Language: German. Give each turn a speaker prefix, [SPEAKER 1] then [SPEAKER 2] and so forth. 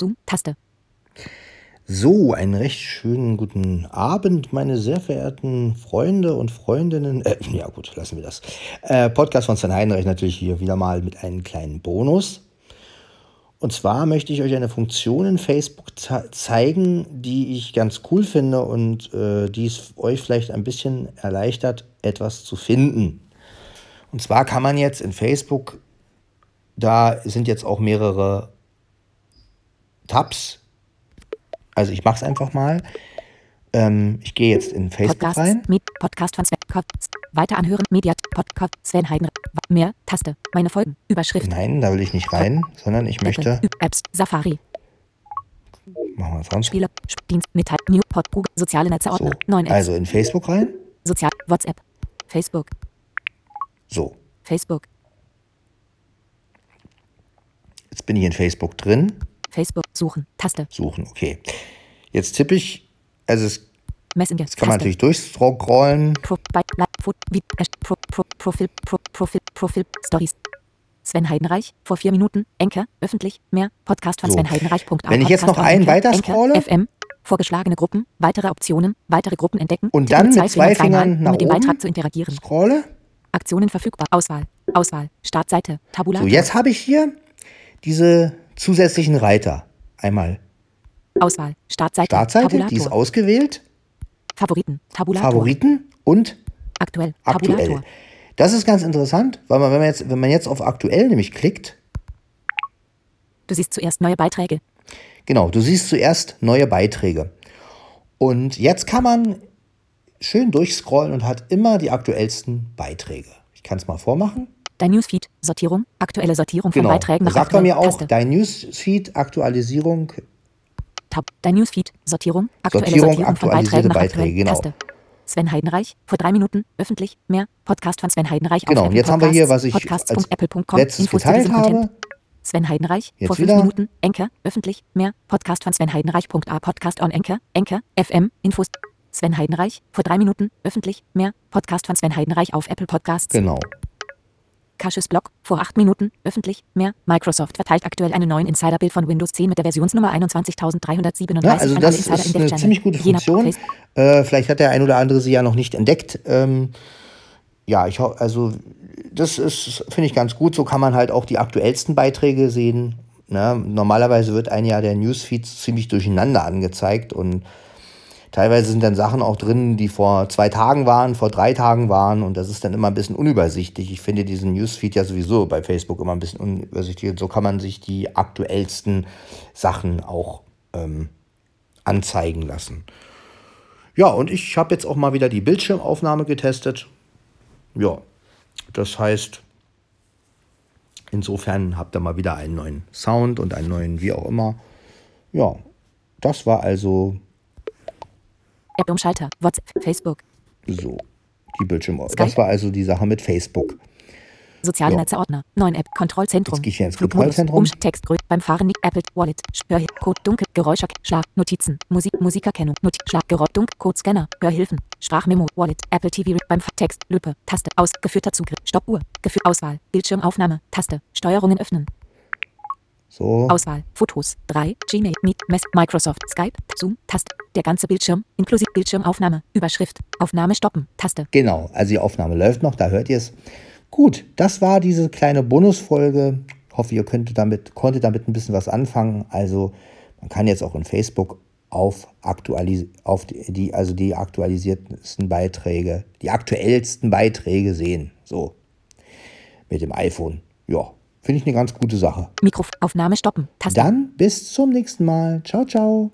[SPEAKER 1] Zoom, Taste.
[SPEAKER 2] So, einen recht schönen guten Abend, meine sehr verehrten Freunde und Freundinnen. Äh, ja gut, lassen wir das. Äh, Podcast von Sven Heidenreich natürlich hier wieder mal mit einem kleinen Bonus. Und zwar möchte ich euch eine Funktion in Facebook zeigen, die ich ganz cool finde und äh, die es euch vielleicht ein bisschen erleichtert, etwas zu finden. Und zwar kann man jetzt in Facebook, da sind jetzt auch mehrere Tabs. Also ich mache es einfach mal. Ähm, ich gehe jetzt in Facebook
[SPEAKER 1] Podcast,
[SPEAKER 2] rein.
[SPEAKER 1] Med, Podcast von Sven. Weiter anhören. Mediat. Podcast. Sven Heiden. Mehr. Taste. Meine Folgen. Überschrift.
[SPEAKER 2] Nein, da will ich nicht rein, sondern ich möchte.
[SPEAKER 1] Apps. Safari.
[SPEAKER 2] Machen wir sonst.
[SPEAKER 1] Spieler. Dienst. Metall. New. Pod. Google. Soziale Netze. Ordner.
[SPEAKER 2] So,
[SPEAKER 1] Neun Apps.
[SPEAKER 2] also in Facebook rein.
[SPEAKER 1] Sozial. WhatsApp. Facebook.
[SPEAKER 2] So,
[SPEAKER 1] Facebook.
[SPEAKER 2] jetzt bin ich in Facebook drin.
[SPEAKER 1] Facebook. Suchen. Taste.
[SPEAKER 2] Suchen, okay. Jetzt tippe ich, also es
[SPEAKER 1] Messenger.
[SPEAKER 2] das kann man natürlich durchscrollen.
[SPEAKER 1] Pro, Profil, Pro, Profil, Profil, Stories. Sven Heidenreich, vor vier Minuten, Enker, öffentlich, mehr, Podcast von
[SPEAKER 2] So.
[SPEAKER 1] Sven Heidenreich.a.
[SPEAKER 2] Wenn ich jetzt noch einen weiter scrolle?
[SPEAKER 1] FM, vorgeschlagene Gruppen, weitere Optionen, weitere Gruppen entdecken.
[SPEAKER 2] Und dann mit zwei Fingern nach
[SPEAKER 1] mit dem Beitrag zu interagieren.
[SPEAKER 2] Scrolle.
[SPEAKER 1] Aktionen verfügbar, Auswahl, Auswahl, Startseite, Tabulator,
[SPEAKER 2] So, jetzt habe ich hier diese zusätzlichen Reiter. Einmal
[SPEAKER 1] Auswahl, Startseite,
[SPEAKER 2] Startseite,
[SPEAKER 1] Tabulator,
[SPEAKER 2] die ist ausgewählt.
[SPEAKER 1] Favoriten, Tabulator,
[SPEAKER 2] Favoriten und
[SPEAKER 1] aktuell,
[SPEAKER 2] aktuell.
[SPEAKER 1] Tabulator,
[SPEAKER 2] Das ist ganz interessant, weil man, wenn, man jetzt, wenn man jetzt auf aktuell nämlich klickt,
[SPEAKER 1] du siehst zuerst neue Beiträge,
[SPEAKER 2] genau, du siehst zuerst neue Beiträge. Und jetzt kann man schön durchscrollen und hat immer die aktuellsten Beiträge. Ich kann es mal vormachen.
[SPEAKER 1] Dein Newsfeed, Sortierung, aktuelle Sortierung von
[SPEAKER 2] Genau.
[SPEAKER 1] Beiträgen nach
[SPEAKER 2] Sagt er mir auch,
[SPEAKER 1] Taste.
[SPEAKER 2] dein Newsfeed, Aktualisierung,
[SPEAKER 1] Tab, dein Newsfeed, Sortierung, aktuelle
[SPEAKER 2] Sortierung,
[SPEAKER 1] Sortierung, von Beiträgen nach
[SPEAKER 2] Beiträge, genau.
[SPEAKER 1] Taste. Sven Heidenreich, vor drei Minuten, öffentlich, mehr, Podcast von Sven Heidenreich
[SPEAKER 2] Genau,
[SPEAKER 1] auf
[SPEAKER 2] und
[SPEAKER 1] Apple
[SPEAKER 2] jetzt haben wir hier, was ich
[SPEAKER 1] Podcasts.
[SPEAKER 2] als
[SPEAKER 1] Podcast.apple.com,
[SPEAKER 2] letztes
[SPEAKER 1] Infos
[SPEAKER 2] geteilt habe.
[SPEAKER 1] Sven Heidenreich,
[SPEAKER 2] Jetzt
[SPEAKER 1] vor fünf
[SPEAKER 2] wieder.
[SPEAKER 1] Minuten, Enker, öffentlich, mehr, Podcast von Sven Heidenreich.a, Podcast on Enker, Enker, FM, Infos. Sven Heidenreich, vor drei Minuten, öffentlich, mehr, Podcast von Sven Heidenreich auf Apple Podcasts.
[SPEAKER 2] Genau.
[SPEAKER 1] Kasches Blog, vor acht Minuten, öffentlich, mehr. Microsoft verteilt aktuell einen neuen Insiderbild von Windows 10 mit der Versionsnummer 21.337
[SPEAKER 2] Ja, also das
[SPEAKER 1] Insider
[SPEAKER 2] ist eine ziemlich gute Funktion. Äh, vielleicht hat der ein oder andere sie ja noch nicht entdeckt. Ähm, ja, ich hoffe, also das ist, finde ich ganz gut. So kann man halt auch die aktuellsten Beiträge sehen. Ne? Normalerweise wird ein ja der Newsfeed ziemlich durcheinander angezeigt und teilweise sind dann Sachen auch drin, die vor zwei Tagen waren, vor drei Tagen waren und das ist dann immer ein bisschen unübersichtlich. Ich finde diesen Newsfeed ja sowieso bei Facebook immer ein bisschen unübersichtlich und so kann man sich die aktuellsten Sachen auch ähm, anzeigen lassen. Ja, und ich habe jetzt auch mal wieder die Bildschirmaufnahme getestet. Ja, das heißt, insofern habt ihr mal wieder einen neuen Sound und einen neuen wie auch immer. Ja, das war also
[SPEAKER 1] App Umschalter, WhatsApp, Facebook,
[SPEAKER 2] so die Bildschirmaufnahme.
[SPEAKER 1] Skype?
[SPEAKER 2] Das war also die Sache mit Facebook.
[SPEAKER 1] soziale
[SPEAKER 2] Ja.
[SPEAKER 1] Netze Ordner, neuen App, Kontrollzentrum,
[SPEAKER 2] Jetzt gehe ich hier ins Kontrollzentrum.
[SPEAKER 1] Umsch- Text, Grö- beim Fahren, Apple, Wallet, Hör, Code, Dunkel, Geräusche, Schlag, Notizen, Musik, Musikerkennung, Not Schlag, Geräusch, Dunkel, Code, Scanner, Hörhilfen, Sprachmemo, Wallet, Apple TV, beim Text, Lüppe, Taste, aus, geführter Zugriff, Stoppuhr, Geführ, Auswahl, Bildschirmaufnahme, Taste, Steuerungen öffnen,
[SPEAKER 2] So,
[SPEAKER 1] Auswahl, Fotos, 3, Gmail, Meet, Mess, Microsoft, Skype, Zoom, Taste, der ganze Bildschirm, inklusive Bildschirmaufnahme, Überschrift, Aufnahme stoppen, Taste.
[SPEAKER 2] genau. Also die Aufnahme läuft noch, da hört ihr es. Gut, das war diese kleine Bonusfolge. Hoffe, ihr könntet damit, konntet damit ein bisschen was anfangen. Also man kann jetzt auch in Facebook auf, aktualis auf die, also die aktualisiertesten Beiträge, die aktuellsten Beiträge sehen. So. Mit dem iPhone. Ja, finde ich eine ganz gute Sache.
[SPEAKER 1] Mikrof, Aufnahme stoppen, Taste.
[SPEAKER 2] Dann bis zum nächsten Mal. Ciao, ciao.